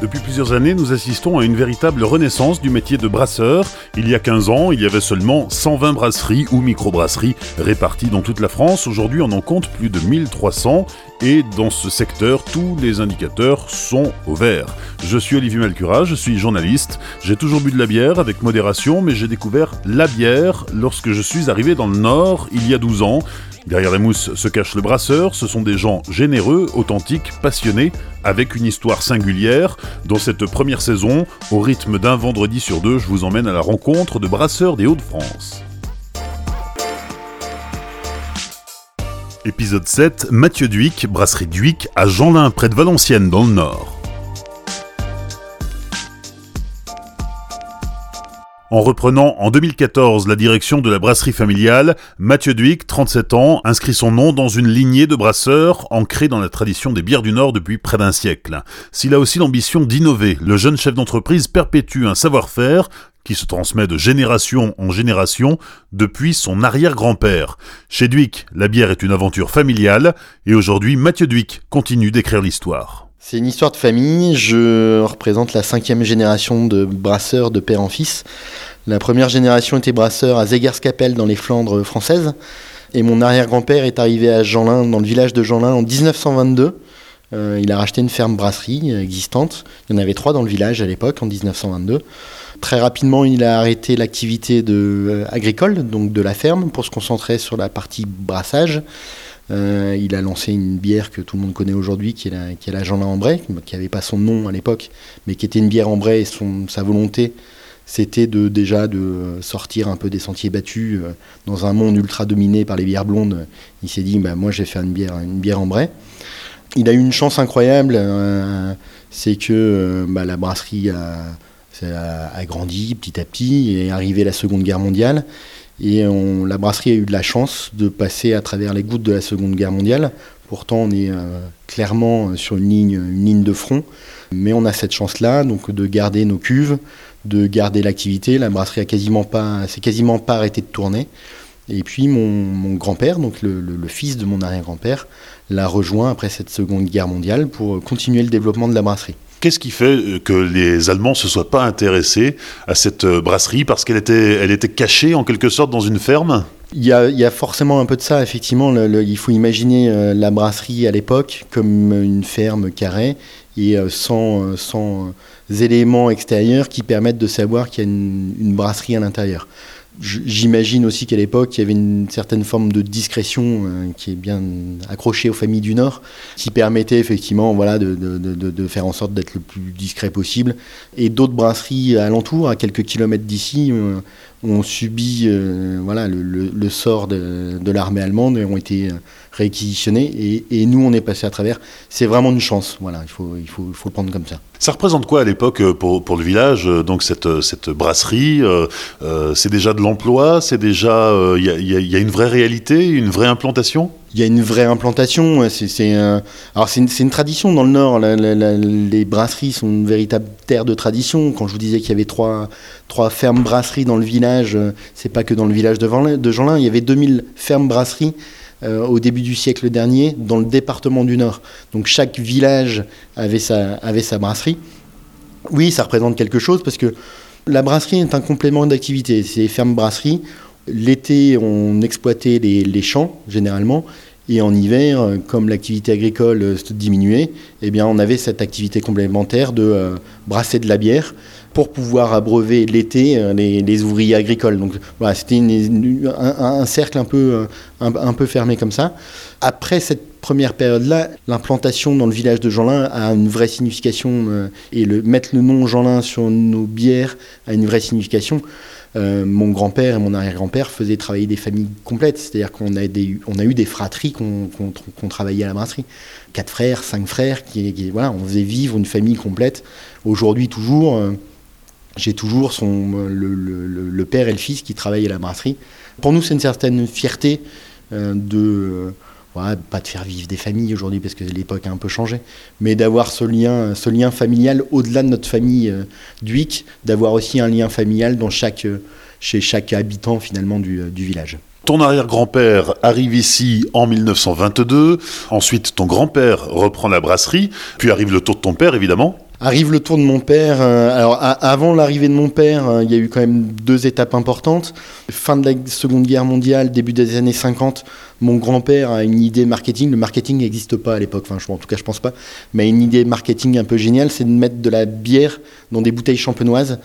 Depuis plusieurs années, nous assistons à une véritable renaissance du métier de brasseur. Il y a 15 ans, il y avait seulement 120 brasseries ou microbrasseries réparties dans toute la France. Aujourd'hui, on en compte plus de 1300 et dans ce secteur, tous les indicateurs sont au vert. Je suis Olivier Malcura, je suis journaliste. J'ai toujours bu de la bière avec modération, mais j'ai découvert la bière lorsque je suis arrivé dans le Nord il y a 12 ans. Derrière la mousse se cache le brasseur, ce sont des gens généreux, authentiques, passionnés, avec une histoire singulière. Dans cette première saison, au rythme d'un vendredi sur deux, je vous emmène à la rencontre de brasseurs des Hauts-de-France. Épisode 7, Mathieu Duic, brasserie Duic à Jeanlin, près de Valenciennes, dans le Nord. En reprenant en 2014 la direction de la brasserie familiale, Mathieu Duic, 37 ans, inscrit son nom dans une lignée de brasseurs ancrée dans la tradition des bières du Nord depuis près d'un siècle. S'il a aussi l'ambition d'innover, le jeune chef d'entreprise perpétue un savoir-faire qui se transmet de génération en génération depuis son arrière-grand-père. Chez Duic, la bière est une aventure familiale et aujourd'hui Mathieu Duic continue d'écrire l'histoire. C'est une histoire de famille. Je représente la cinquième génération de brasseurs de père en fils. La première génération était brasseur à Zegerskapelle dans les Flandres françaises. Et mon arrière-grand-père est arrivé à Jeanlin, dans le village de Jeanlin, en 1922. Euh, il a racheté une ferme brasserie existante. Il y en avait trois dans le village à l'époque, en 1922. Très rapidement, il a arrêté l'activité euh, agricole, donc de la ferme, pour se concentrer sur la partie brassage. Euh, il a lancé une bière que tout le monde connaît aujourd'hui, qui est la, qui est qui n'avait pas son nom à l'époque, mais qui était une bière Ambray. Et sa volonté, c'était de, déjà de sortir un peu des sentiers battus euh, dans un monde ultra dominé par les bières blondes. Il s'est dit, bah, moi, je vais faire une bière, une bière. Il a eu une chance incroyable, c'est que bah, la brasserie a, a, grandi petit à petit et est arrivée la Seconde Guerre mondiale. Et la brasserie a eu de la chance de passer à travers les gouttes de la Seconde Guerre mondiale. Pourtant, on est euh, clairement sur une ligne, une ligne de front. Mais on a cette chance-là, donc de garder nos cuves, de garder l'activité. La brasserie a quasiment s'est quasiment pas arrêtée de tourner. Et puis mon, grand-père, donc le, fils de mon arrière-grand-père, l'a rejoint après cette Seconde Guerre mondiale pour continuer le développement de la brasserie. Qu'est-ce qui fait euh, que les Allemands ne se soient pas intéressés à cette euh, brasserie parce qu'elle était, elle était cachée en quelque sorte dans une ferme? Il y, a, forcément un peu de ça, effectivement. il faut imaginer euh, la brasserie à l'époque comme une ferme carrée et sans, sans éléments extérieurs qui permettent de savoir qu'il y a une brasserie à l'intérieur. J'imagine aussi qu'à l'époque, il y avait une certaine forme de discrétion euh, qui est bien accrochée aux familles du Nord, qui permettait effectivement voilà, de, faire en sorte d'être le plus discret possible. Et d'autres brasseries alentour, à quelques kilomètres d'ici, euh, ont subi euh, voilà, le, sort de, l'armée allemande et ont été réquisitionnés. Et, nous, on est passé à travers. C'est vraiment une chance. Voilà, il faut, il faut, il faut le prendre comme ça. Ça représente quoi à l'époque euh, pour, pour, le village euh, Donc cette, euh, cette brasserie, c'est déjà de l'emploi, c'est déjà il y, y, a une vraie réalité, une vraie implantation? Il y a une vraie implantation. C'est alors c'est une, tradition dans le Nord. les brasseries sont une véritable terre de tradition. Quand je vous disais qu'il y avait trois, fermes brasseries dans le village, c'est pas que dans le village de, Jeanlin. Il y avait 2000 fermes brasseries euh, au début du siècle dernier dans le département du Nord. Donc chaque village avait sa, brasserie. Oui, ça représente quelque chose parce que la brasserie est un complément d'activité. C'est ferme brasserie. L'été, on exploitait les, champs généralement. Et en hiver, comme l'activité agricole diminuait, eh bien, on avait cette activité complémentaire de euh, brasser de la bière pour pouvoir abreuver l'été euh, les, ouvriers agricoles. Donc c'était un, cercle un peu, euh, un, peu fermé comme ça. Après cette première période-là, l'implantation dans le village de Jeanlin a une vraie signification euh, et le, mettre le nom Jeanlin sur nos bières a une vraie signification. Mon grand-père et mon arrière-grand-père faisaient travailler des familles complètes, c'est-à-dire qu'on a, eu des fratries qu'on travaillait à la brasserie. Quatre frères, cinq frères, qui, voilà, on faisait vivre une famille complète. Aujourd'hui, toujours, j'ai toujours son, le, père et le fils qui travaillent à la brasserie. Pour nous, c'est une certaine fierté euh, de, euh, pas de faire vivre des familles aujourd'hui parce que l'époque a un peu changé, mais d'avoir ce lien, ce lien familial au-delà de notre famille euh, d'Uic, d'avoir aussi un lien familial dans chaque, chez chaque habitant finalement du, du village. Ton arrière-grand-père arrive ici en 1922, ensuite ton grand-père reprend la brasserie, puis arrive le tour de ton père évidemment. Arrive le tour de mon père. alors avant l'arrivée de mon père, il y a eu quand même deux étapes importantes. Fin de la Seconde Guerre mondiale, début des années 50, mon grand-père a une idée marketing. Le marketing n'existe pas à l'époque, enfin, en tout cas je pense pas, mais une idée marketing un peu géniale, c'est de mettre de la bière dans des bouteilles champenoises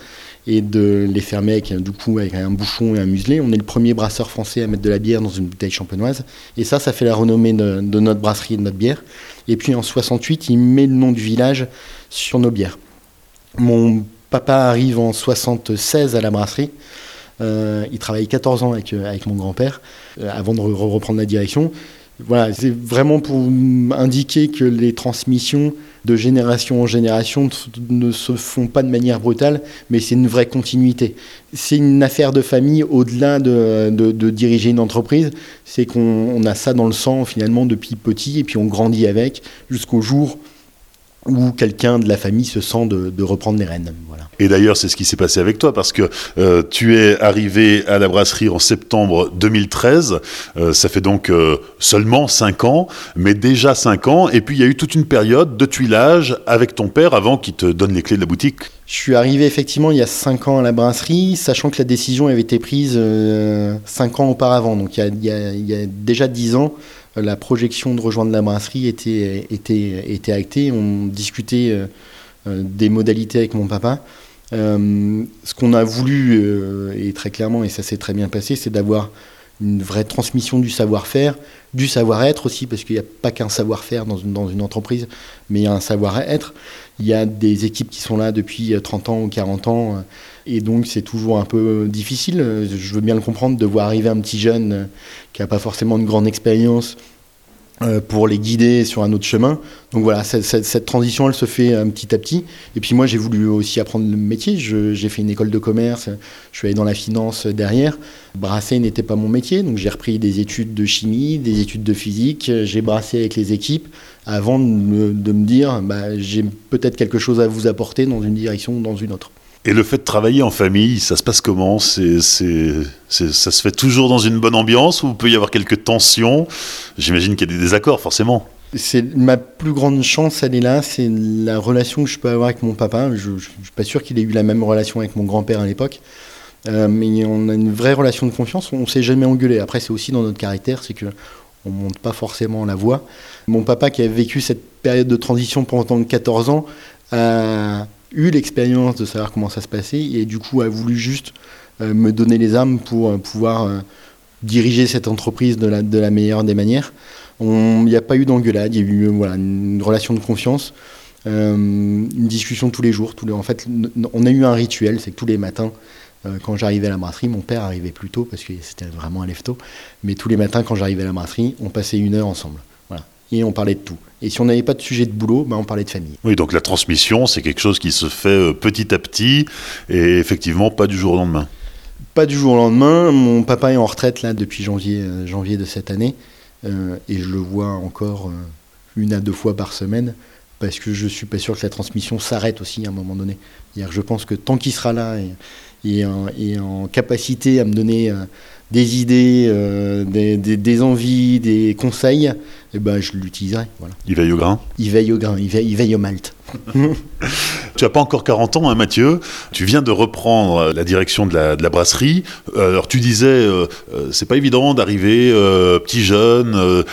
et de les fermer avec, du coup, avec un bouchon et un muselet. On est le premier brasseur français à mettre de la bière dans une bouteille champenoise. Et ça, ça fait la renommée de, notre brasserie et de notre bière. Et puis en 68, il met le nom du village sur nos bières. Mon papa arrive en 76 à la brasserie. Euh, il travaille 14 ans avec, euh, avec mon grand-père euh, avant de reprendre la direction. Voilà, c'est vraiment pour indiquer que les transmissions de génération en génération ne se font pas de manière brutale, mais c'est une vraie continuité. C'est une affaire de famille au-delà de, de, diriger une entreprise. C'est qu'on a ça dans le sang finalement depuis petit et puis on grandit avec jusqu'au jour où quelqu'un de la famille se sent de, reprendre les rênes. Voilà. Et d'ailleurs, c'est ce qui s'est passé avec toi, parce que euh, tu es arrivé à la brasserie en septembre 2013. Euh, ça fait donc euh, seulement 5 ans, mais déjà 5 ans. Et puis, il y a eu toute une période de tuilage avec ton père avant qu'il te donne les clés de la boutique. Je suis arrivé effectivement il y a 5 ans à la brasserie, sachant que la décision avait été prise 5 ans auparavant. Donc, il y a, il y a déjà 10 ans, la projection de rejoindre la brasserie était, actée. On discutait euh, euh, des modalités avec mon papa. Euh, ce qu'on a voulu, et très clairement, et ça s'est très bien passé, c'est d'avoir une vraie transmission du savoir-faire, du savoir-être aussi, parce qu'il n'y a pas qu'un savoir-faire dans une, dans une entreprise, mais il y a un savoir-être. Il y a des équipes qui sont là depuis 30 ans ou 40 ans, et donc c'est toujours un peu difficile. Je veux bien le comprendre de voir arriver un petit jeune qui n'a pas forcément une grande expérience euh, pour les guider sur un autre chemin. Donc voilà, cette, transition, elle se fait petit à petit. Et puis moi, j'ai voulu aussi apprendre le métier. J'ai fait une école de commerce, je suis allé dans la finance derrière. Brasser n'était pas mon métier, donc j'ai repris des études de chimie, des études de physique. J'ai brassé avec les équipes avant de me, de me dire, bah, j'ai peut-être quelque chose à vous apporter dans une direction ou dans une autre. Et le fait de travailler en famille, ça se passe comment? Ça se fait toujours dans une bonne ambiance ou peut y avoir quelques tensions? J'imagine qu'il y a des désaccords, forcément. C'est ma plus grande chance, elle est là, c'est la relation que je peux avoir avec mon papa. Je ne suis pas sûr qu'il ait eu la même relation avec mon grand-père à l'époque, euh, mais on a une vraie relation de confiance. On ne s'est jamais engueulé. Après, c'est aussi dans notre caractère, c'est que on monte pas forcément la voix. Mon papa, qui a vécu cette période de transition pendant 14 ans, a eu l'expérience de savoir comment ça se passait et du coup a voulu juste euh, me donner les armes pour euh, pouvoir euh, diriger cette entreprise de la, de la meilleure des manières. Il n'y a pas eu d'engueulade, il y a eu voilà, une relation de confiance, une discussion tous les jours. Tous en fait, on a eu un rituel, c'est que tous les matins, quand j'arrivais à la brasserie, mon père arrivait plus tôt parce que c'était vraiment un lève-tôt, mais tous les matins quand j'arrivais à la brasserie, on passait une heure ensemble et on parlait de tout. Et si on n'avait pas de sujet de boulot, ben on parlait de famille. Oui, donc la transmission, c'est quelque chose qui se fait euh, petit à petit et effectivement pas du jour au lendemain. Pas du jour au lendemain. Mon papa est en retraite là depuis janvier, euh, janvier de cette année euh, et je le vois encore une à deux fois par semaine parce que je suis pas sûr que la transmission s'arrête aussi à un moment donné. Je pense que tant qu'il sera là et, et, en, capacité à me donner des idées, des, des, envies, des conseils, eh ben, je l'utiliserai. Voilà. Il veille au grain? Il veille au grain, il veille, il veille au malt. tu n'as pas encore 40 ans, hein, Mathieu. Tu viens de reprendre la direction de la, brasserie. Euh, alors, tu disais, euh, euh, c'est pas évident d'arriver petit jeune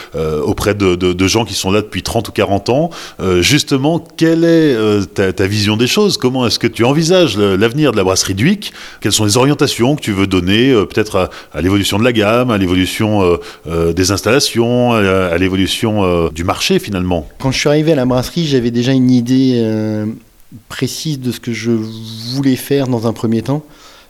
auprès de, gens qui sont là depuis 30 ou 40 ans. justement, quelle est ta, vision des choses? Comment est-ce que tu envisages l'avenir de la brasserie Duic Quelles sont les orientations que tu veux donner, peut-être à, l'évolution de la gamme, à l'évolution des installations, à l'évolution du marché finalement Quand je suis arrivé à la brasserie, j'avais déjà une idée euh, précise de ce que je voulais faire dans un premier temps.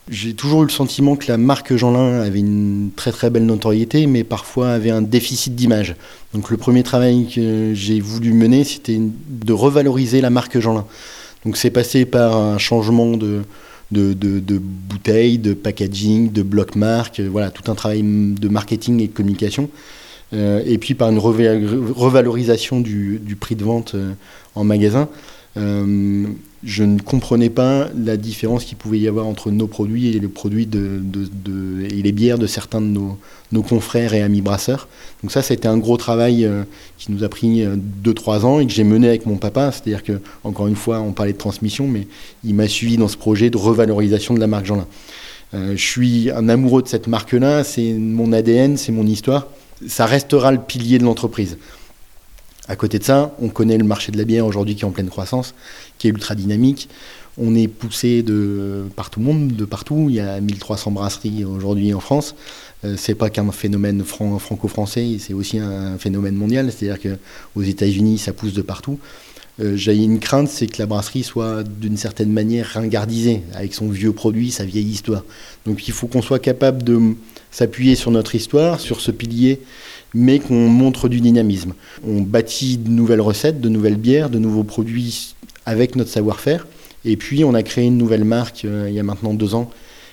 J'ai toujours eu le sentiment que la marque Jeanlin avait une très très belle notoriété, mais parfois avait un déficit d'image. Donc le premier travail que j'ai voulu mener, c'était de revaloriser la marque Jeanlin. Donc c'est passé par un changement de, de, de, bouteilles, de packaging, de bloc marque, voilà, tout un travail de marketing et de communication. Euh, et puis par une revalorisation du, prix de vente euh, en magasin. Euh, je ne comprenais pas la différence qu'il pouvait y avoir entre nos produits et les bières de certains de nos, confrères et amis brasseurs. Donc ça, c'était un gros travail euh, qui nous a pris 2-3 ans et que j'ai mené avec mon papa. C'est-à-dire que, encore une fois, on parlait de transmission, mais il m'a suivi dans ce projet de revalorisation de la marque Jeanlin. je suis un amoureux de cette marque-là, c'est mon ADN, c'est mon histoire. Ça restera le pilier de l'entreprise. À côté de ça, on connaît le marché de la bière aujourd'hui qui est en pleine croissance, qui est ultra dynamique. On est poussé de par tout le monde, de partout. Il y a 1300 brasseries aujourd'hui en France. Euh, c'est pas qu'un phénomène franco-français, c'est aussi un phénomène mondial. C'est-à-dire qu'aux États-Unis, ça pousse de partout. Euh, j'ai une crainte, c'est que la brasserie soit d'une certaine manière ringardisée, avec son vieux produit, sa vieille histoire. Donc il faut qu'on soit capable de s'appuyer sur notre histoire, sur ce pilier mais qu'on montre du dynamisme. On bâtit de nouvelles recettes, de nouvelles bières, de nouveaux produits avec notre savoir-faire. Et puis on a créé une nouvelle marque euh, il y a maintenant deux ans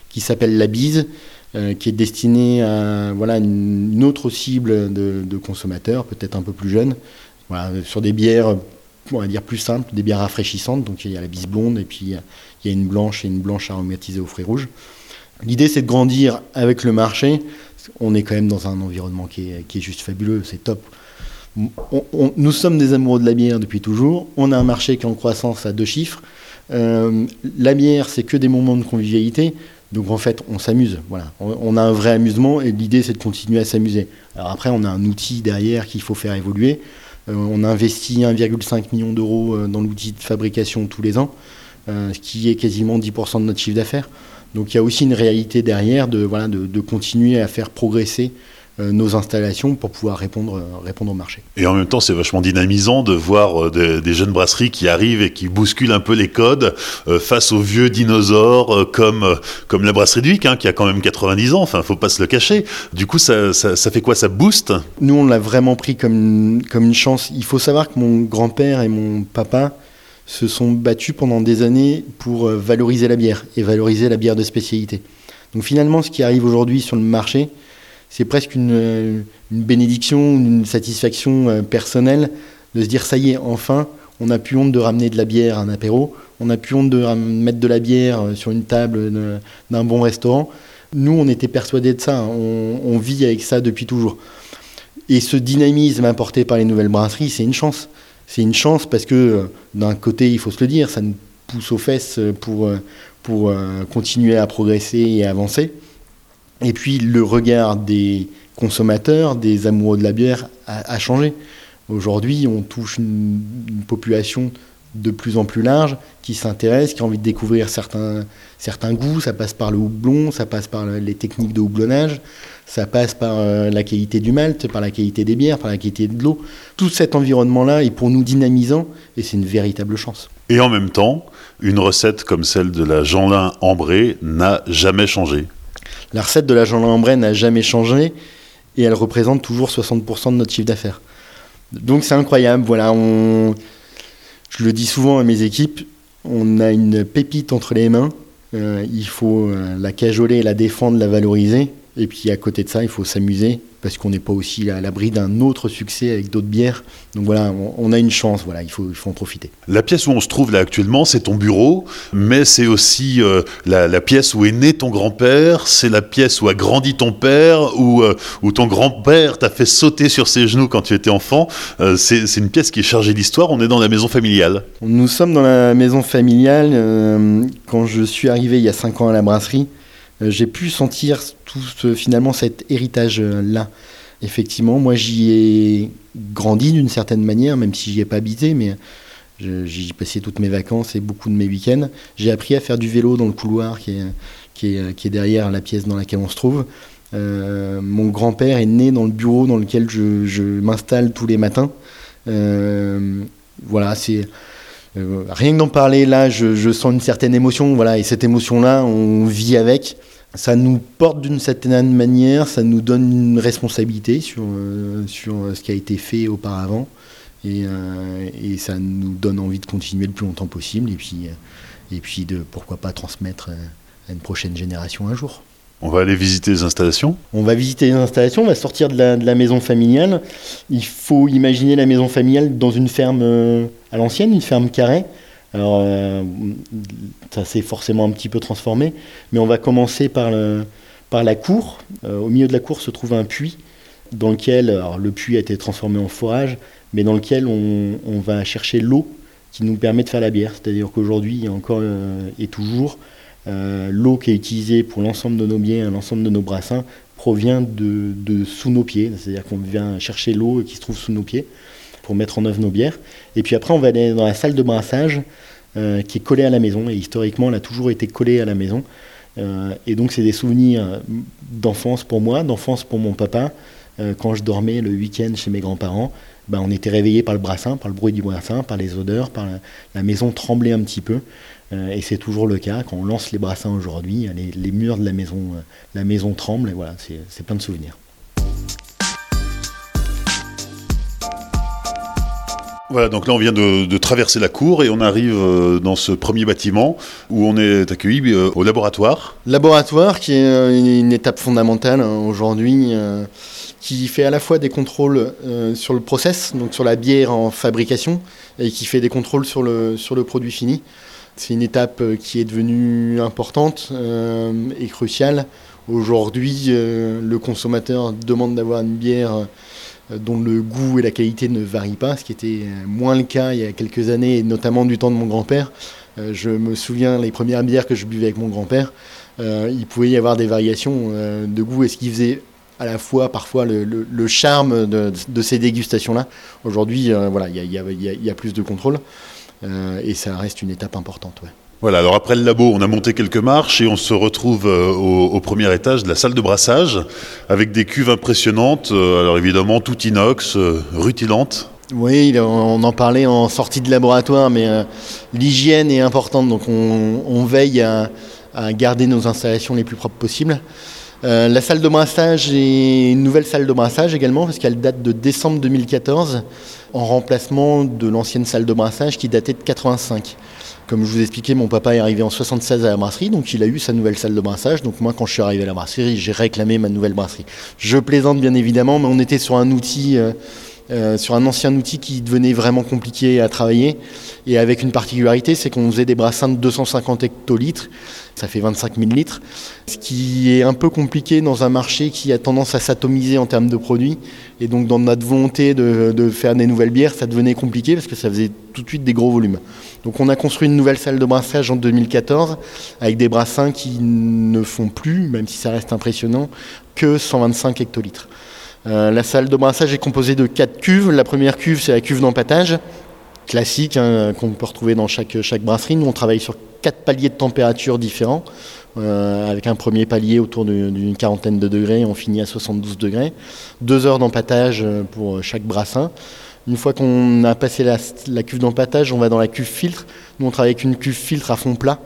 qui s'appelle La Bise, euh, qui est destinée à voilà, une, autre cible de, consommateurs, peut-être un peu plus jeunes, sur des bières on va dire plus simples, des bières rafraîchissantes. Donc il y a la bise blonde et puis il y a une blanche et une blanche aromatisée au fruits rouges. L'idée c'est de grandir avec le marché on est quand même dans un environnement qui est, juste fabuleux, c'est top. nous sommes des amoureux de la bière depuis toujours. On a un marché qui est en croissance à deux chiffres. Euh, la bière, c'est que des moments de convivialité. Donc en fait, on s'amuse. Voilà. On, a un vrai amusement et l'idée, c'est de continuer à s'amuser. Alors après, on a un outil derrière qu'il faut faire évoluer. Euh, on investit 1,5 million d'euros euh, dans l'outil de fabrication tous les ans, ce qui est quasiment 10% de notre chiffre d'affaires. Donc il y a aussi une réalité derrière de, voilà, de, continuer à faire progresser euh, nos installations pour pouvoir répondre, euh, répondre au marché. Et en même temps, c'est vachement dynamisant de voir euh, des, jeunes brasseries qui arrivent et qui bousculent un peu les codes face aux vieux dinosaures comme, comme la brasserie de Vic, hein, qui a quand même 90 ans, enfin, faut pas se le cacher. Du coup, ça, ça, ça fait quoi? Ça booste? Nous, on l'a vraiment pris comme, comme une chance. Il faut savoir que mon grand-père et mon papa se sont battus pendant des années pour euh, valoriser la bière et valoriser la bière de spécialité. Donc finalement, ce qui arrive aujourd'hui sur le marché, c'est presque une, euh, bénédiction, une satisfaction euh, personnelle de se dire ça y est, enfin, on n'a plus honte de ramener de la bière à un apéro, on n'a plus honte de mettre de la bière sur une table d'un bon restaurant. Nous, on était persuadés de ça, hein. on, on vit avec ça depuis toujours. Et ce dynamisme apporté par les nouvelles brasseries, c'est une chance c'est une chance parce que euh, d'un côté, il faut se le dire, ça nous pousse aux fesses pour, euh, pour euh, continuer à progresser et avancer. Et puis le regard des consommateurs, des amoureux de la bière a, changé. Aujourd'hui, on touche une, population de plus en plus large qui s'intéresse, qui a envie de découvrir certains, certains goûts. Ça passe par le houblon, ça passe par les techniques de houblonnage, ça passe par euh, la qualité du malt, par la qualité des bières, par la qualité de l'eau. Tout cet environnement-là est pour nous dynamisant et c'est une véritable chance. Et en même temps, une recette comme celle de la Jeanlin ambrée n'a jamais changé. La recette de la Jeanlin ambrée n'a jamais changé et elle représente toujours 60% de notre chiffre d'affaires. Donc c'est incroyable. Voilà, on... je le dis souvent à mes équipes, on a une pépite entre les mains. Euh, il faut euh, la cajoler, la défendre, la valoriser. Et puis à côté de ça, il faut s'amuser parce qu'on n'est pas aussi à l'abri d'un autre succès avec d'autres bières. Donc voilà, on, a une chance, voilà, il faut, il faut en profiter. La pièce où on se trouve là actuellement, c'est ton bureau, mais c'est aussi euh, la, pièce où est né ton grand-père, c'est la pièce où a grandi ton père, où, euh, où ton grand-père t'a fait sauter sur ses genoux quand tu étais enfant. Euh, c'est une pièce qui est chargée d'histoire, on est dans la maison familiale. Nous sommes dans la maison familiale. quand je suis arrivé il y a 5 ans à la brasserie, j'ai pu sentir tout finalement cet héritage-là. Effectivement, moi j'y ai grandi d'une certaine manière, même si j'y ai pas habité, mais j'y passé toutes mes vacances et beaucoup de mes week-ends. J'ai appris à faire du vélo dans le couloir qui est, qui est, qui est derrière la pièce dans laquelle on se trouve. Euh, mon grand-père est né dans le bureau dans lequel je, je m'installe tous les matins. Euh, voilà, c'est rien que d'en parler là, je, sens une certaine émotion. Voilà, et cette émotion-là, on vit avec ça nous porte d'une certaine manière, ça nous donne une responsabilité sur, euh, sur ce qui a été fait auparavant. Et, euh, ça nous donne envie de continuer le plus longtemps possible euh, et puis de pourquoi pas transmettre à une prochaine génération un jour. On va aller visiter les installations On va visiter les installations, on va sortir de la, maison familiale. Il faut imaginer la maison familiale dans une ferme à l'ancienne, une ferme carrée, Alors, ça s'est forcément un petit peu transformé, mais on va commencer par, la cour. au milieu de la cour se trouve un puits dans lequel alors, le puits a été transformé en forage, mais dans lequel on, on va chercher l'eau qui nous permet de faire la bière. C'est-à-dire qu'aujourd'hui, il y a encore et toujours euh, l'eau qui est utilisée pour l'ensemble de nos biens, l'ensemble de nos brassins, provient de, sous nos pieds. C'est-à-dire qu'on vient chercher l'eau qui se trouve sous nos pieds pour mettre en œuvre nos bières. Et puis après, on va aller dans la salle de brassage euh, qui est collée à la maison. Et historiquement, elle a toujours été collée à la maison. Euh, et donc, c'est des souvenirs d'enfance pour moi, d'enfance pour mon papa. quand je dormais le week-end chez mes grands-parents, ben, on était réveillé par le brassin, par le bruit du brassin, par les odeurs, par la maison tremblait un petit peu. Euh, et c'est toujours le cas. Quand on lance les brassins aujourd'hui, les, murs de la maison, euh, la maison tremble. Et voilà, c'est plein de souvenirs. Voilà, donc là on vient de, traverser la cour et on arrive euh, dans ce premier bâtiment où on est accueilli au laboratoire. Laboratoire qui est une, étape fondamentale hein, aujourd'hui, qui fait à la fois des contrôles sur le process, donc sur la bière en fabrication, et qui fait des contrôles sur le, sur le produit fini. C'est une étape euh, qui est devenue importante euh, et cruciale. Aujourd'hui, euh, le consommateur demande d'avoir une bière dont le goût et la qualité ne varient pas, ce qui était moins le cas il y a quelques années, et notamment du temps de mon grand-père. Je me souviens les premières bières que je buvais avec mon grand-père, il pouvait y avoir des variations de goût, et ce qui faisait à la fois parfois le, charme de, ces dégustations-là. Aujourd'hui, voilà, il y, a plus de contrôle. Euh, et ça reste une étape importante. Voilà, alors après le labo, on a monté quelques marches et on se retrouve euh, au, premier étage de la salle de brassage avec des cuves impressionnantes, euh, alors évidemment tout inox, rutilantes. Oui, on en parlait en sortie de laboratoire, mais l'hygiène est importante, donc on, veille à, garder nos installations les plus propres possibles. la salle de brassage est une nouvelle salle de brassage également, parce qu'elle date de décembre 2014 en remplacement de l'ancienne salle de brassage qui datait de 85. Comme je vous expliquais, mon papa est arrivé en 76 à la brasserie, donc il a eu sa nouvelle salle de brassage. Donc moi, quand je suis arrivé à la brasserie, j'ai réclamé ma nouvelle brasserie. Je plaisante bien évidemment, mais on était sur un outil... Euh, sur un ancien outil qui devenait vraiment compliqué à travailler et avec une particularité, c'est qu'on faisait des brassins de 250 hectolitres, ça fait 25 000 litres, ce qui est un peu compliqué dans un marché qui a tendance à s'atomiser en termes de produits. Et donc dans notre volonté de, faire des nouvelles bières, ça devenait compliqué parce que ça faisait tout de suite des gros volumes. Donc on a construit une nouvelle salle de brassage en 2014 avec des brassins qui ne font plus, même si ça reste impressionnant, que 125 hectolitres. Euh, la salle de brassage est composée de quatre cuves. La première cuve, c'est la cuve d'empattage, classique, hein, qu'on peut retrouver dans chaque, chaque brasserie. On travaille sur quatre paliers de température différents, euh, avec un premier palier autour d'une quarantaine de degrés, on finit à 72 degrés. Deux heures d'empattage euh, pour chaque brassin. Une fois qu'on a passé la, la cuve d'empattage, on va dans la cuve filtre. Nous, on travaille avec une cuve filtre à fond plat.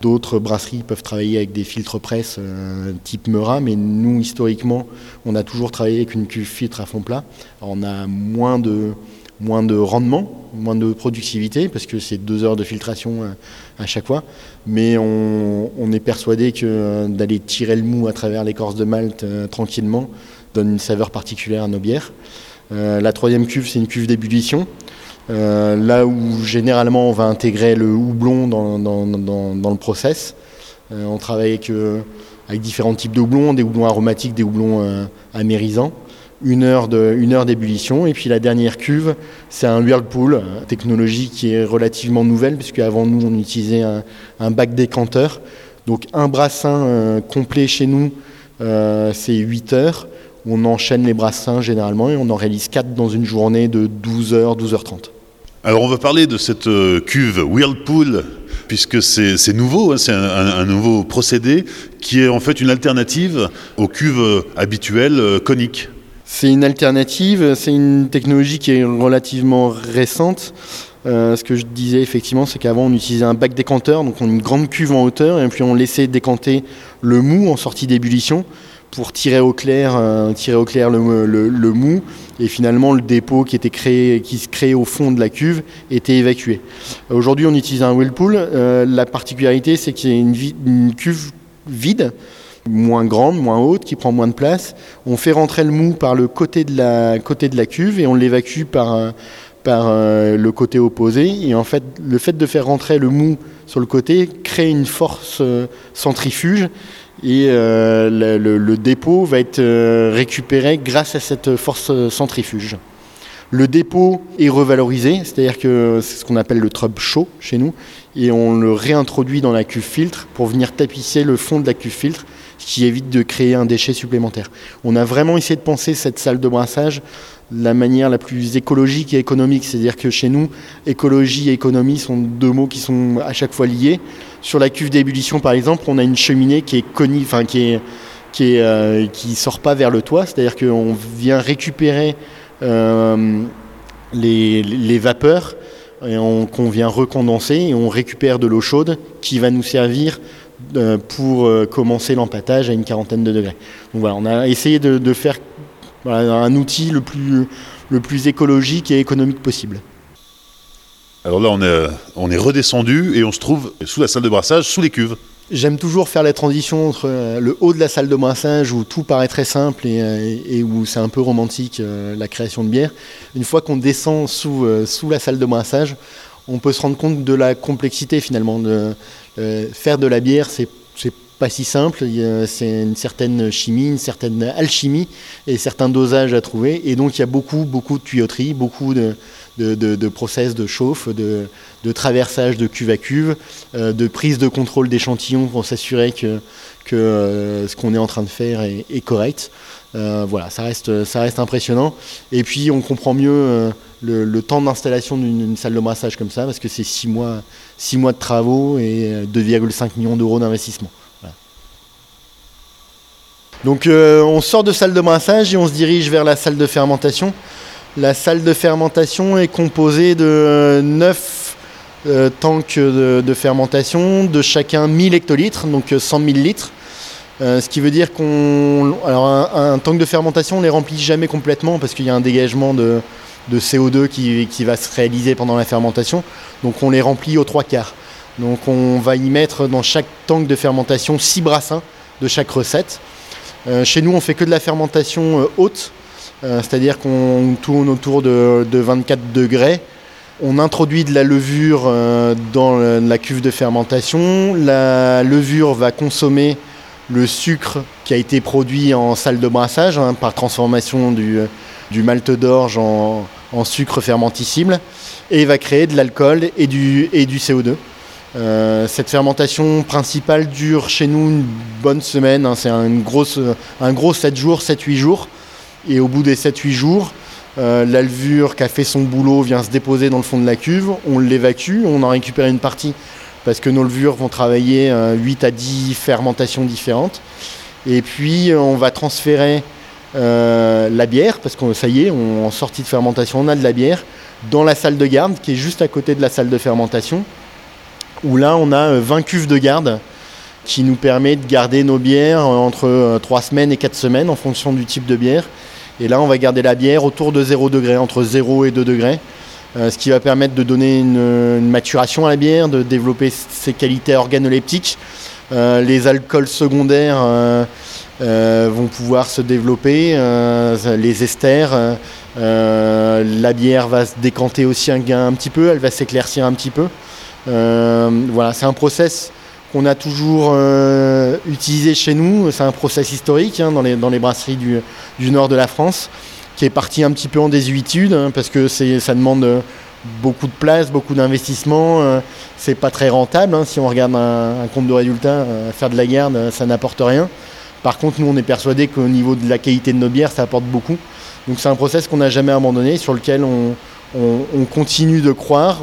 D'autres brasseries peuvent travailler avec des filtres presse euh, type Meura, mais nous, historiquement, on a toujours travaillé avec une cuve filtre à fond plat. on a moins de, rendement, moins de productivité, parce que c'est deux heures de filtration euh, à chaque fois. Mais on, est persuadé que euh, d'aller tirer le mou à travers l'écorce de Malte tranquillement donne une saveur particulière à nos bières. la troisième cuve, c'est une cuve d'ébullition. Euh, là où généralement on va intégrer le houblon dans, le process. Euh, on travaille avec, euh, avec, différents types de houblons, des houblons aromatiques, des houblons amérisants. Une heure, d'ébullition. Et puis la dernière cuve, c'est un whirlpool, technologie qui est relativement nouvelle, puisque avant nous on utilisait un, bac décanteur. Donc un brassin complet chez nous, c'est 8 heures. On enchaîne les brassins généralement et on en réalise 4 dans une journée de 12h, 12h30. Alors on va parler de cette euh, cuve Whirlpool, puisque c'est nouveau, hein, c'est un, nouveau procédé qui est en fait une alternative aux cuves habituelles euh, coniques. C'est une alternative, c'est une technologie qui est relativement récente. Euh, ce que je disais effectivement, c'est qu'avant on utilisait un bac décanteur, donc on une grande cuve en hauteur, et puis on laissait décanter le mou en sortie d'ébullition pour tirer au clair, euh, tirer au clair le, mou, et finalement le dépôt qui était créé, qui se créait au fond de la cuve était évacué. Aujourd'hui, on utilise un whirlpool. Euh, la particularité, c'est qu'il y a une, cuve vide, moins grande, moins haute, qui prend moins de place. On fait rentrer le mou par le côté de la, cuve et on l'évacue par par le côté opposé. Et en fait, le fait de faire rentrer le mou sur le côté crée une force centrifuge et le, le, dépôt va être récupéré grâce à cette force centrifuge. Le dépôt est revalorisé, c'est-à-dire que c'est ce qu'on appelle le trub chaud chez nous, et on le réintroduit dans la cuve filtre pour venir tapisser le fond de la cuve filtre, qui évite de créer un déchet supplémentaire. On a vraiment essayé de penser cette salle de brassage de la manière la plus écologique et économique, c'est-à-dire que chez nous, écologie et économie sont deux mots qui sont à chaque fois liés. Sur la cuve d'ébullition, par exemple, on a une cheminée qui est connue, enfin qui est qui euh, sort pas vers le toit, c'est-à-dire qu'on vient récupérer euh, les, vapeurs qu'on vient recondenser et on récupère de l'eau chaude qui va nous servir pour euh, commencer l'empattage à une quarantaine de degrés. Donc voilà, on a essayé de, faire un outil le plus, le plus écologique et économique possible. Alors là, on est, on est redescendu et on se trouve sous la salle de brassage, sous les cuves. J'aime toujours faire la transition entre euh, le haut de la salle de brassage où tout paraît très simple et, euh, où c'est un peu romantique euh, la création de bière. Une fois qu'on descend sous, sous la salle de brassage, on peut se rendre compte de la complexité finalement. De, faire de la bière, c'est pas si simple. C'est une certaine chimie, une certaine alchimie et certains dosages à trouver. Et donc il y a beaucoup, beaucoup de tuyauterie, beaucoup de, de, process de chauffe, de, traversage de cuve à cuve, euh, de prise de contrôle d'échantillons pour s'assurer que, euh, ce qu'on est en train de faire est, correct. Euh, voilà, ça reste, impressionnant. Et puis on comprend mieux le, temps d'installation d'une salle de massage comme ça, parce que c'est 6 mois, six mois de travaux et 2,5 millions d'euros d'investissement. Donc on sort de salle de massage et on se dirige vers la salle de fermentation. La salle de fermentation est composée de 9 euh, tanks de, fermentation, de chacun 1000 hectolitres, donc 100 000 litres. Euh, ce qui veut dire qu'on. Alors, un, tank de fermentation, on les remplit jamais complètement parce qu'il y a un dégagement de, CO2 qui, va se réaliser pendant la fermentation. Donc, on les remplit aux trois quarts. Donc, on va y mettre dans chaque tank de fermentation 6 brassins de chaque recette. Euh, chez nous, on fait que de la fermentation haute. Euh, c'est-à-dire qu'on tourne autour de, 24 degrés. On introduit de la levure dans la cuve de fermentation. La levure va consommer le sucre qui a été produit en salle de brassage hein, par transformation du, malt d'orge en, sucre fermenticible et va créer de l'alcool et du, CO2. Euh, cette fermentation principale dure chez nous une bonne semaine, hein. c'est un gros 7 jours, 7-8 jours. Et au bout des 7-8 jours, euh, la levure qui a fait son boulot vient se déposer dans le fond de la cuve, on l'évacue, on en récupère une partie parce que nos levures vont travailler 8 euh, à 10 fermentations différentes. Et puis on va transférer euh, la bière, parce que ça y est, en sortie de fermentation, on a de la bière, dans la salle de garde qui est juste à côté de la salle de fermentation, où là on a 20 cuves de garde qui nous permet de garder nos bières entre 3 semaines et 4 semaines en fonction du type de bière. Et là, on va garder la bière autour de 0 degré, entre 0 et 2 degrés, euh, ce qui va permettre de donner une, maturation à la bière, de développer ses qualités organoleptiques. Euh, les alcools secondaires euh, vont pouvoir se développer, les esters. la bière va se décanter aussi un, un petit peu, elle va s'éclaircir un petit peu. voilà, c'est un process qu'on a toujours euh, utilisé chez nous. C'est un process historique hein, dans les brasseries du, nord de la France, qui est parti un petit peu en désuétude, hein, parce que ça demande beaucoup de place, beaucoup d'investissement. Euh, c'est pas très rentable. Hein. si on regarde un, compte de résultat, euh, faire de la garde, ça n'apporte rien. Par contre, nous, on est persuadé qu'au niveau de la qualité de nos bières, ça apporte beaucoup. Donc c'est un process qu'on n'a jamais abandonné, sur lequel on, on, continue de croire.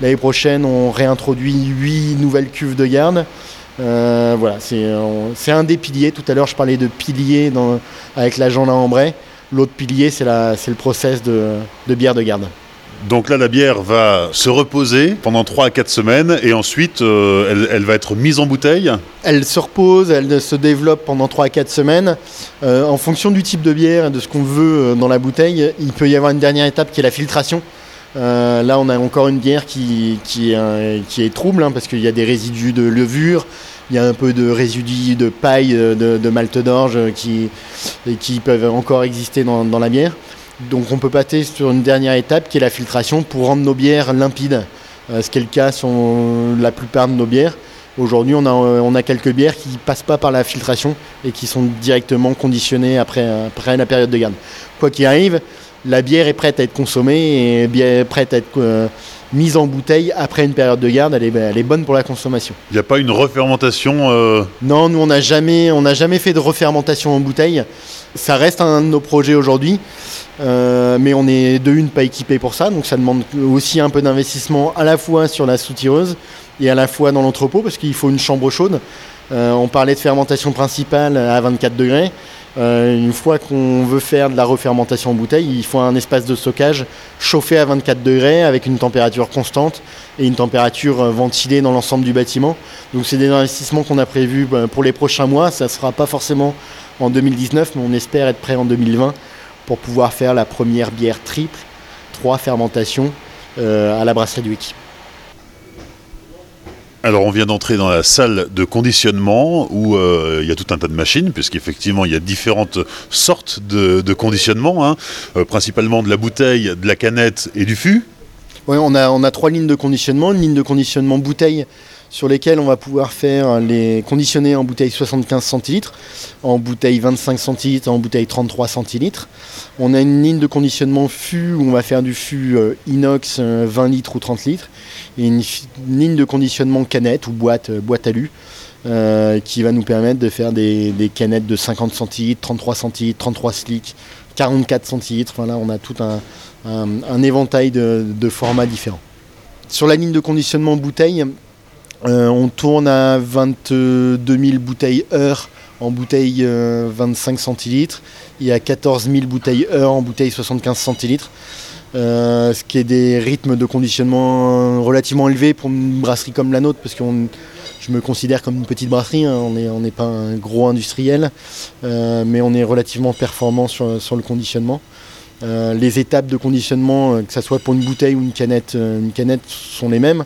L'année prochaine, on réintroduit huit nouvelles cuves de garde. Euh, voilà, c'est un des piliers. Tout à l'heure, je parlais de piliers avec l'agent Lambray. L'autre pilier, c'est le process de bière de garde. Donc là, la bière va se reposer pendant 3 à 4 semaines et ensuite euh, elle, va être mise en bouteille Elle se repose, elle se développe pendant 3 à 4 semaines. Euh, en fonction du type de bière et de ce qu'on veut euh, dans la bouteille, il peut y avoir une dernière étape qui est la filtration. là, on a encore une bière qui, qui, est, trouble hein, parce qu'il y a des résidus de levure, il y a un peu de résidus de paille, de, de malte d'orge qui, qui peuvent encore exister dans, la bière. Donc on peut passer sur une dernière étape qui est la filtration pour rendre nos bières limpides, ce qui est le cas sur la plupart de nos bières. Aujourd'hui, on a, quelques bières qui ne passent pas par la filtration et qui sont directement conditionnées après, après la période de garde. Quoi qu'il arrive, la bière est prête à être consommée et prête à être mise en bouteille après une période de garde, elle est, elle est bonne pour la consommation. Il n'y a pas une refermentation euh, Non, nous on n'a jamais, jamais fait de refermentation en bouteille. Ça reste un de nos projets aujourd'hui, euh, mais on est de une pas équipé pour ça, donc ça demande aussi un peu d'investissement à la fois sur la soutireuse et à la fois dans l'entrepôt parce qu'il faut une chambre chaude. Euh, on parlait de fermentation principale à 24 degrés. Euh, une fois qu'on veut faire de la refermentation en bouteille, il faut un espace de stockage chauffé à 24 degrés avec une température constante et une température euh, ventilée dans l'ensemble du bâtiment. Donc c'est des investissements qu'on a prévus ben, pour les prochains mois. Ça ne sera pas forcément en 2019, mais on espère être prêt en 2020 pour pouvoir faire la première bière triple, trois fermentations à la brasserie du Wiki. Alors on vient d'entrer dans la salle de conditionnement où euh, il y a tout un tas de machines, puisqu'effectivement il y a différentes sortes de, conditionnement, hein. euh, principalement de la bouteille, de la canette et du fût. Oui, on a, on a trois lignes de conditionnement, une ligne de conditionnement bouteille sur lesquelles on va pouvoir faire les conditionner en bouteille 75 centilitres, en bouteille 25 centilitres, en bouteille 33 centilitres. On a une ligne de conditionnement fût où on va faire du fût euh, inox 20 euh, litres ou 30 litres, et une, ligne de conditionnement canette ou boîte, euh, boîte alu. qui va nous permettre de faire des, canettes de 50 centilitres, 33 centilitres, 33 slicks, 44 centilitres. On a tout un, éventail de, formats différents. Sur la ligne de conditionnement bouteille, euh, on tourne à 22 000 bouteilles heure en bouteille 25 centilitres et à 14 000 bouteilles heure en bouteille 75 centilitres. Euh, ce qui est des rythmes de conditionnement relativement élevés pour une brasserie comme la nôtre, parce que je me considère comme une petite brasserie, hein. on n'est pas un gros industriel, euh, mais on est relativement performant sur, le conditionnement. les étapes de conditionnement, que ce soit pour une bouteille ou une canette, une canette sont les mêmes.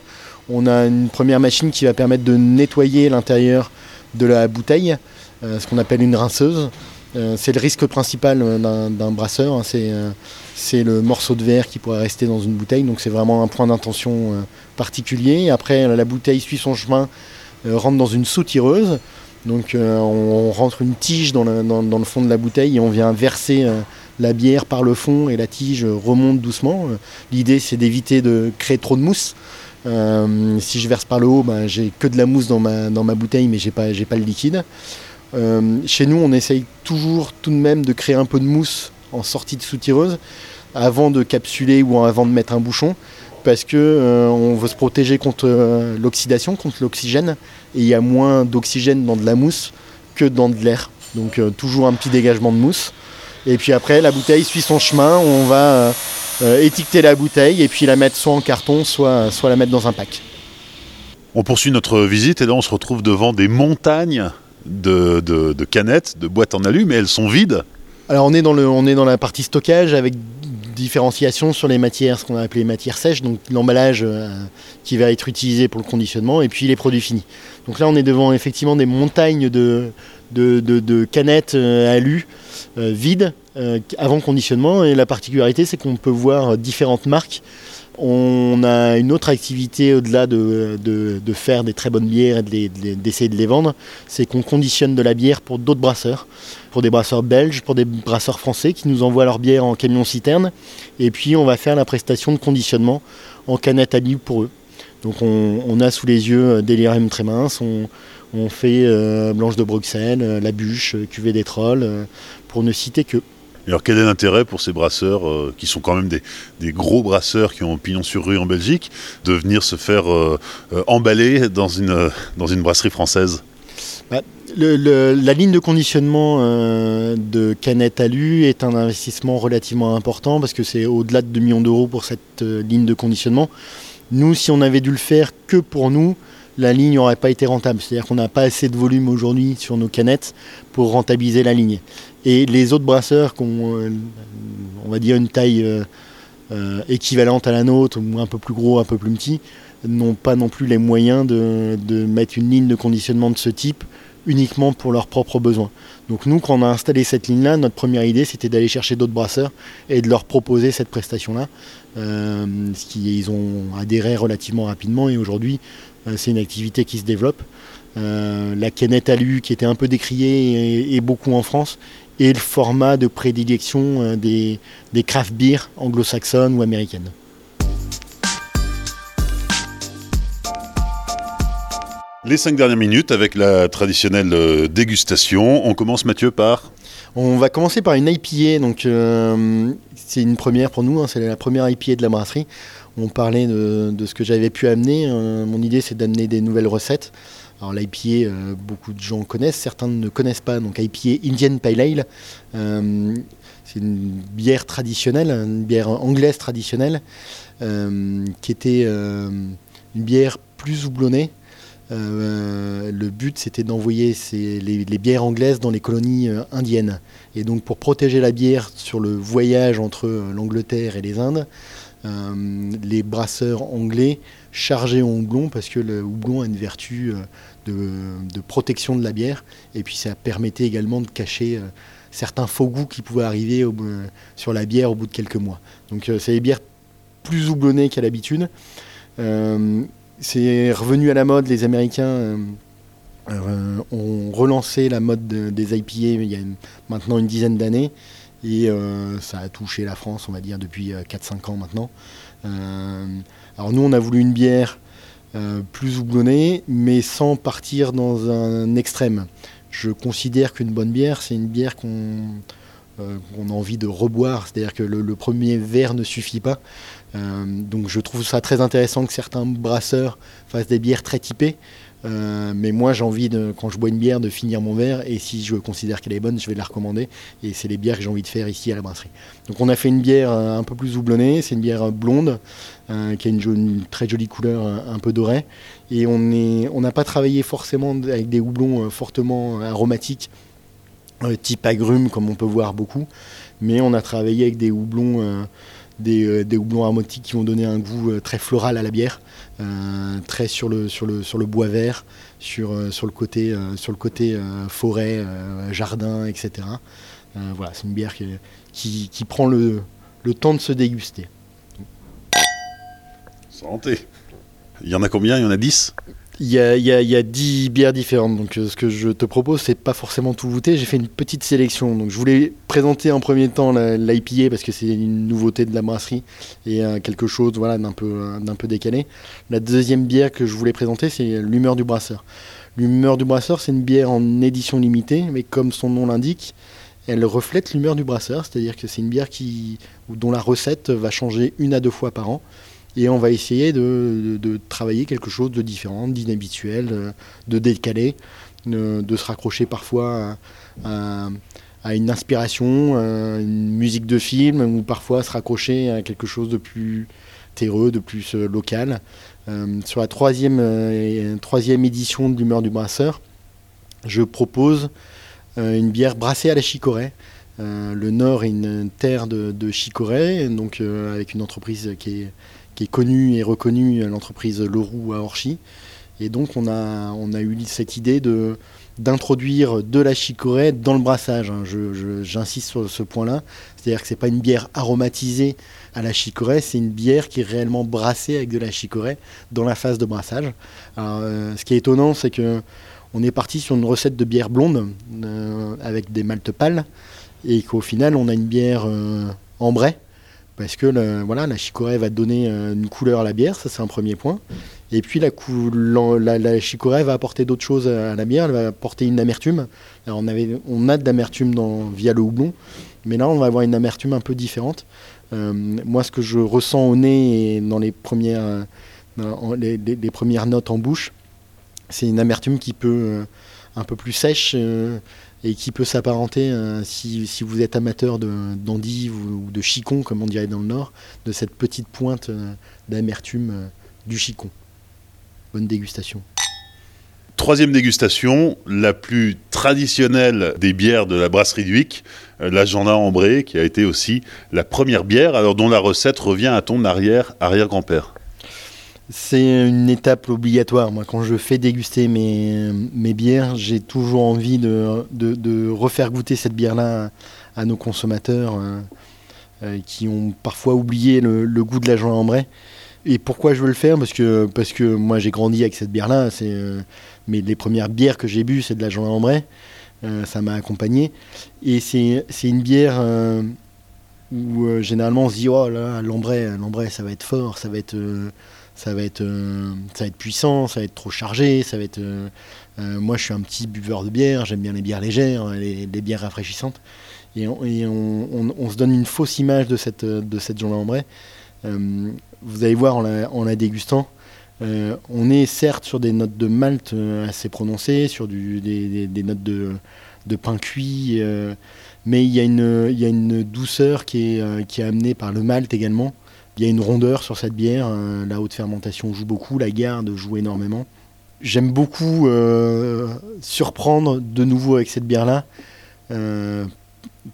On a une première machine qui va permettre de nettoyer l'intérieur de la bouteille, euh, ce qu'on appelle une rinceuse. Euh, c'est le risque principal euh, d'un brasseur, hein. c'est le morceau de verre qui pourrait rester dans une bouteille, donc c'est vraiment un point d'intention particulier. Après, la bouteille suit son chemin, rentre dans une soutireuse, donc on, rentre une tige dans le, fond de la bouteille et on vient verser la bière par le fond et la tige remonte doucement. L'idée c'est d'éviter de créer trop de mousse. Euh, si je verse par le haut, ben, j'ai que de la mousse dans ma, dans ma bouteille, mais j'ai pas, pas le liquide. Euh, chez nous, on essaye toujours tout de même de créer un peu de mousse en sortie de soutireuse avant de capsuler ou avant de mettre un bouchon parce que euh, on veut se protéger contre l'oxydation, contre l'oxygène, et il y a moins d'oxygène dans de la mousse que dans de l'air. Donc toujours un petit dégagement de mousse. Et puis après, la bouteille suit son chemin, on va euh, étiqueter la bouteille et puis la mettre soit en carton, soit, soit la mettre dans un pack. On poursuit notre visite et là on se retrouve devant des montagnes de, canettes, de boîtes en alu, mais elles sont vides. Alors on est dans, le, on est dans la partie stockage avec différenciation sur les matières, ce qu'on a appelé matières sèches, donc l'emballage euh, qui va être utilisé pour le conditionnement, et puis les produits finis. Donc là on est devant effectivement des montagnes de, de, canettes euh, alu vides euh, avant conditionnement. Et la particularité, c'est qu'on peut voir différentes marques. On a une autre activité au-delà de, faire des très bonnes bières et d'essayer de, les vendre, c'est qu'on conditionne de la bière pour d'autres brasseurs, pour des brasseurs belges, pour des brasseurs français qui nous envoient leur bière en camion citerne. Et puis on va faire la prestation de conditionnement en canette à livre pour eux. Donc on, a sous les yeux des très minces, on, fait euh, Blanche de Bruxelles, euh, La Bûche, Cuvée des Trolls, pour ne citer que alors quel est l'intérêt pour ces brasseurs, euh, qui sont quand même des, gros brasseurs qui ont pignon sur rue en Belgique, de venir se faire euh, euh, emballer dans une, dans une brasserie française? Bah, la ligne de conditionnement de Canette Alu est un investissement relativement important parce que c'est au-delà de 2 millions d'euros pour cette ligne de conditionnement. Nous, si on avait dû le faire que pour nous, la ligne n'aurait pas été rentable. C'est-à-dire qu'on n'a pas assez de volume aujourd'hui sur nos canettes pour rentabiliser la ligne. Et les autres brasseurs qui ont, euh, on va dire, une taille euh, euh, équivalente à la nôtre, ou un peu plus gros, un peu plus petit, n'ont pas non plus les moyens de, mettre une ligne de conditionnement de ce type uniquement pour leurs propres besoins. Donc nous, quand on a installé cette ligne-là, notre première idée, c'était d'aller chercher d'autres brasseurs et de leur proposer cette prestation-là. Ce qui, ils ont adhéré relativement rapidement et aujourd'hui, c'est une activité qui se développe. La canette alu qui était un peu décriée et, beaucoup en France, et le format de prédilection des, des craft beer anglo-saxonnes ou américaines. Les cinq dernières minutes avec la traditionnelle euh, dégustation. On commence Mathieu par? On va commencer par une IPA. Donc euh, c'est une première pour nous. Hein. c'est la première IPA de la brasserie. On parlait de, ce que j'avais pu amener. Euh, mon idée c'est d'amener des nouvelles recettes. Alors l'IPA, beaucoup de gens connaissent, certains ne connaissent pas. Donc IPA Indian Pale Ale. c'est une bière traditionnelle, une bière anglaise traditionnelle, qui était une bière plus houblonnée. Euh, le but, c'était d'envoyer les, bières anglaises dans les colonies euh, indiennes. Et donc, pour protéger la bière sur le voyage entre euh, l'Angleterre et les Indes, les brasseurs anglais chargeaient en houblon parce que le houblon a une vertu de, protection de la bière. Et puis, ça permettait également de cacher certains faux goûts qui pouvaient arriver sur la bière au bout de quelques mois. Donc, c'est des bières plus houblonnées qu'à l'habitude c'est revenu à la mode. Les Américains euh, euh, ont relancé la mode des IPA il y a maintenant une dizaine d'années. Et euh, ça a touché la France, on va dire, depuis 4-5 ans maintenant. Alors nous, on a voulu une bière plus houblonnée, mais sans partir dans un extrême. Je considère qu'une bonne bière, c'est une bière qu'on a envie de reboire. C'est-à-dire que le, premier verre ne suffit pas. Euh, donc je trouve ça très intéressant que certains brasseurs fassent des bières très typées. Euh, mais moi, j'ai envie, de, quand je bois une bière, de finir mon verre. Et si je considère qu'elle est bonne, je vais la recommander. Et c'est les bières que j'ai envie de faire ici à la brasserie. Donc, on a fait une bière euh, un peu plus houblonnée. C'est une bière blonde qui a une, très jolie couleur, un peu dorée. Et on n'a pas travaillé forcément avec des houblons fortement aromatiques, type agrumes, comme on peut voir beaucoup. Mais on a travaillé avec des houblons euh, des, houblons aromatiques qui vont donner un goût euh, très floral à la bière, euh, très sur le, sur, le, sur le bois vert, sur, sur le côté, sur le côté forêt, jardin, etc. voilà, c'est une bière qui, qui, prend le, le temps de se déguster. Santé Il y en a combien? Il y en a 10 il y, a, il, y a, 10 bières différentes, donc euh, ce que je te propose, c'est pas forcément tout goûter. J'ai fait une petite sélection. Donc je voulais présenter en premier temps l'IPA parce que c'est une nouveauté de la brasserie et euh, quelque chose voilà, d'un peu, euh, peu décalé. La deuxième bière que je voulais présenter, c'est l'humeur du brasseur. L'humeur du brasseur, c'est une bière en édition limitée, mais comme son nom l'indique, elle reflète l'humeur du brasseur, c'est-à-dire que c'est une bière qui, dont la recette va changer une à deux fois par an. Et on va essayer de, travailler quelque chose de différent, d'inhabituel, euh, de décalé, de, se raccrocher parfois à, une inspiration, une musique de film, ou parfois se raccrocher à quelque chose de plus terreux, de plus euh, local. Euh, sur la troisième, troisième édition de l'humeur du brasseur, je propose une bière brassée à la chicorée. le Nord est une terre de, de chicorée, donc avec une entreprise qui est qui est connue et reconnue, l'entreprise Leroux à Orchy. Et donc on a, on a eu cette idée de d'introduire de la chicorée dans le brassage. Hein. J'insiste sur ce point-là. C'est-à-dire que ce n'est pas une bière aromatisée à la chicorée, c'est une bière qui est réellement brassée avec de la chicorée dans la phase de brassage. Euh, ce qui est étonnant, c'est que on est parti sur une recette de bière blonde euh, avec des maltes pâles et qu'au final on a une bière euh, ambrée parce que voilà, la chicorée va donner euh, une couleur à la bière, ça c'est un premier point. Et puis la, chicorée va apporter d'autres choses à la bière, elle va apporter une amertume. On, a de l'amertume via le houblon, mais là on va avoir une amertume un peu différente. Euh, moi ce que je ressens au nez et dans les premières, euh, premières notes en bouche, c'est une amertume qui peut un peu plus sèche et qui peut s'apparenter, euh, si, vous êtes amateur d'endives ou, de chicon, comme on dirait dans le Nord, de cette petite pointe euh, d'amertume euh, du chicon. Bonne dégustation. Troisième dégustation, la plus traditionnelle des bières de la brasserie d'Huic, l'agenda ambré, qui a été aussi la première bière, alors dont la recette revient à ton arrière arrière-grand-père. C'est une étape obligatoire. Moi, quand je fais déguster mes, mes bières, j'ai toujours envie de, de, refaire goûter cette bière-là à, nos consommateurs euh, euh, qui ont parfois oublié le, goût de la joie ambrée. Et pourquoi je veux le faire? Parce que, parce que moi, j'ai grandi avec cette bière-là. C'est, euh, mais les premières bières que j'ai bu, c'est de la joie ambrée. ça m'a accompagné. Et c'est, une bière où généralement on se dit oh là, l'ambrée, ça va être fort, ça va être ça va être euh, ça va être puissant, ça va être trop chargé, ça va être euh, euh, moi je suis un petit buveur de bière, j'aime bien les bières légères, les, bières rafraîchissantes et, on, se donne une fausse image de cette de cette journée en vrai. vous allez voir en la, dégustant, on est certes sur des notes de malt assez prononcées, sur des, notes de, pain cuit, mais il y, a une, douceur qui est amenée par le malt également. Il y a une rondeur sur cette bière. Euh, la haute fermentation joue beaucoup, la garde joue énormément. J'aime beaucoup euh, surprendre de nouveau avec cette bière-là. Euh,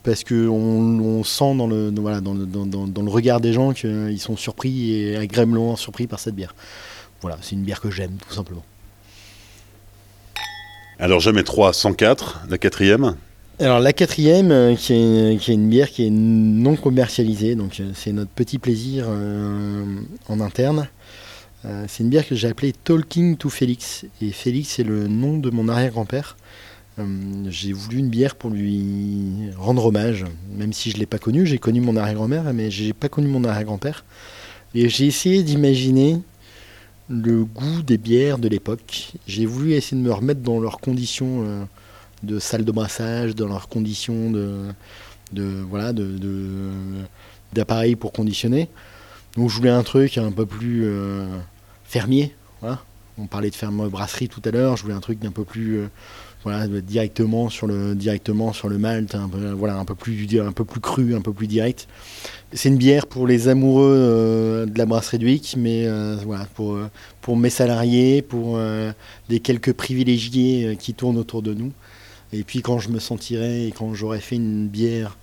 parce qu'on on sent dans le, regard des gens qu'ils sont surpris et agréablement surpris par cette bière. Voilà, c'est une bière que j'aime, tout simplement. Alors, jamais 3, 104, la quatrième alors la quatrième, euh, qui, est, une bière qui est non commercialisée, donc euh, c'est notre petit plaisir euh, en interne. c'est une bière que j'ai appelée Talking to Félix. Et Félix, c'est le nom de mon arrière-grand-père. j'ai voulu une bière pour lui rendre hommage, même si je ne l'ai pas connu. J'ai connu mon arrière-grand-mère, mais je n'ai pas connu mon arrière-grand-père. Et j'ai essayé d'imaginer le goût des bières de l'époque. J'ai voulu essayer de me remettre dans leurs conditions de salles de brassage, dans leurs conditions de, de voilà, de, d'appareils pour conditionner. Donc je voulais un truc un peu plus euh, fermier. On parlait de ferme brasserie tout à l'heure. Je voulais un truc d'un peu plus euh, voilà, directement sur le directement sur le malt, un peu, voilà, un peu plus un peu plus cru, un peu plus direct. C'est une bière pour les amoureux euh, de la brasserie du Hic, mais voilà, pour pour mes salariés, pour les quelques privilégiés qui tournent autour de nous. Et puis quand je me sentirais et quand j'aurais fait une bière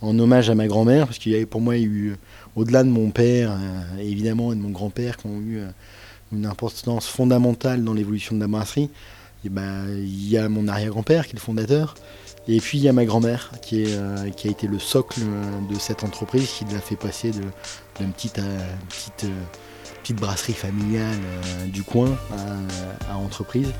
en hommage à ma grand-mère, parce qu'il y avait pour moi eu, au-delà de mon père, euh, évidemment, et de mon grand-père, qui ont eu euh, une importance fondamentale dans l'évolution de la brasserie, et ben, il y a mon arrière-grand-père qui est le fondateur, et puis il y a ma grand-mère qui, euh, a été le socle de cette entreprise, qui l'a fait passer d'une petite, petite petite brasserie familiale euh, du coin à, entreprise.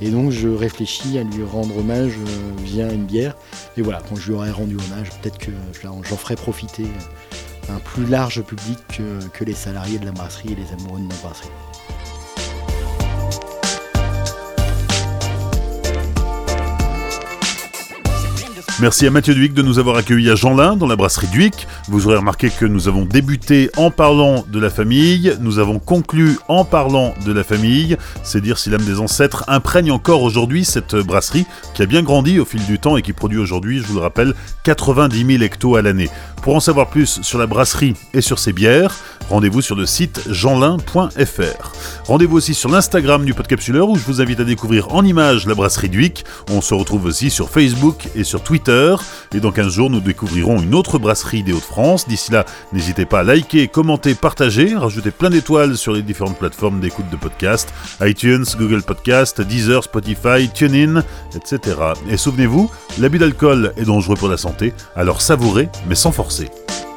Et donc je réfléchis à lui rendre hommage euh, via une bière. Et voilà, quand je lui aurai rendu hommage, peut-être que j'en ferai profiter un plus large public que, les salariés de la brasserie et les amoureux de notre brasserie. Merci à Mathieu Duic de nous avoir accueillis à Jeanlin, dans la brasserie Duic. Vous aurez remarqué que nous avons débuté en parlant de la famille, nous avons conclu en parlant de la famille. C'est dire si l'âme des ancêtres imprègne encore aujourd'hui cette brasserie qui a bien grandi au fil du temps et qui produit aujourd'hui, je vous le rappelle, 90 000 hectos à l'année. Pour en savoir plus sur la brasserie et sur ses bières, rendez-vous sur le site jeanlin.fr. Rendez-vous aussi sur l'Instagram du Podcapsuleur où je vous invite à découvrir en images la brasserie Duic. On se retrouve aussi sur Facebook et sur Twitter. Et dans 15 jours, nous découvrirons une autre brasserie des Hauts-de-France. D'ici là, n'hésitez pas à liker, commenter, partager, rajouter plein d'étoiles sur les différentes plateformes d'écoute de podcast iTunes, Google Podcast, Deezer, Spotify, TuneIn, etc. Et souvenez-vous, l'abus d'alcool est dangereux pour la santé, alors savourez, mais sans force. See.